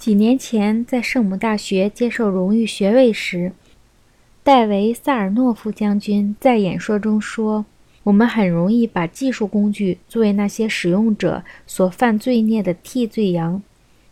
几年前在圣母大学接受荣誉学位时，戴维·萨尔诺夫将军在演说中说：“我们很容易把技术工具作为那些使用者所犯罪孽的替罪羊。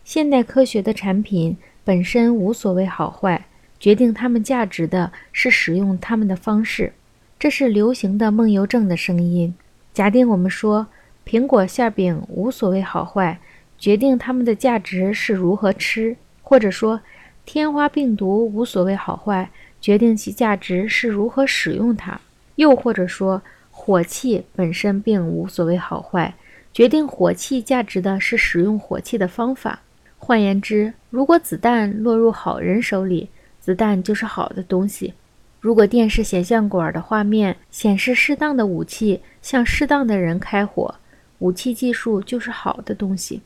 现代科学的产品本身无所谓好坏，决定它们价值的是使用它们的方式。”这是流行的梦游症的声音。假定我们说苹果馅饼无所谓好坏。决定它们的价值是如何吃，或者说，天花病毒无所谓好坏，决定其价值是如何使用它；又或者说，火器本身并无所谓好坏，决定火器价值的是使用火器的方法。换言之，如果子弹落入好人手里，子弹就是好的东西；如果电视显像管的画面显示适当的武器向适当的人开火，武器技术就是好的东西。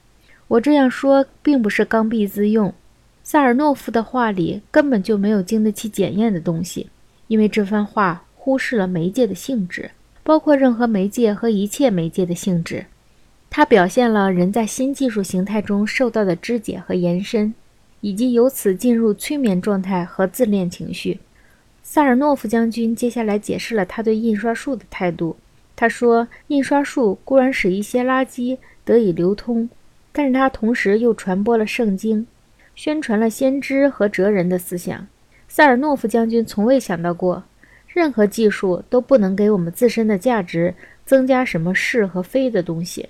我这样说并不是刚愎自用，萨尔诺夫的话里根本就没有经得起检验的东西，因为这番话忽视了媒介的性质，包括任何媒介和一切媒介的性质。它表现了人在新技术形态中受到的肢解和延伸，以及由此进入催眠状态和自恋情绪。萨尔诺夫将军接下来解释了他对印刷术的态度。他说：“印刷术固然使一些垃圾得以流通。”但是他同时又传播了圣经，宣传了先知和哲人的思想。塞尔诺夫将军从未想到过，任何技术都不能给我们自身的价值增加什么是和非的东西。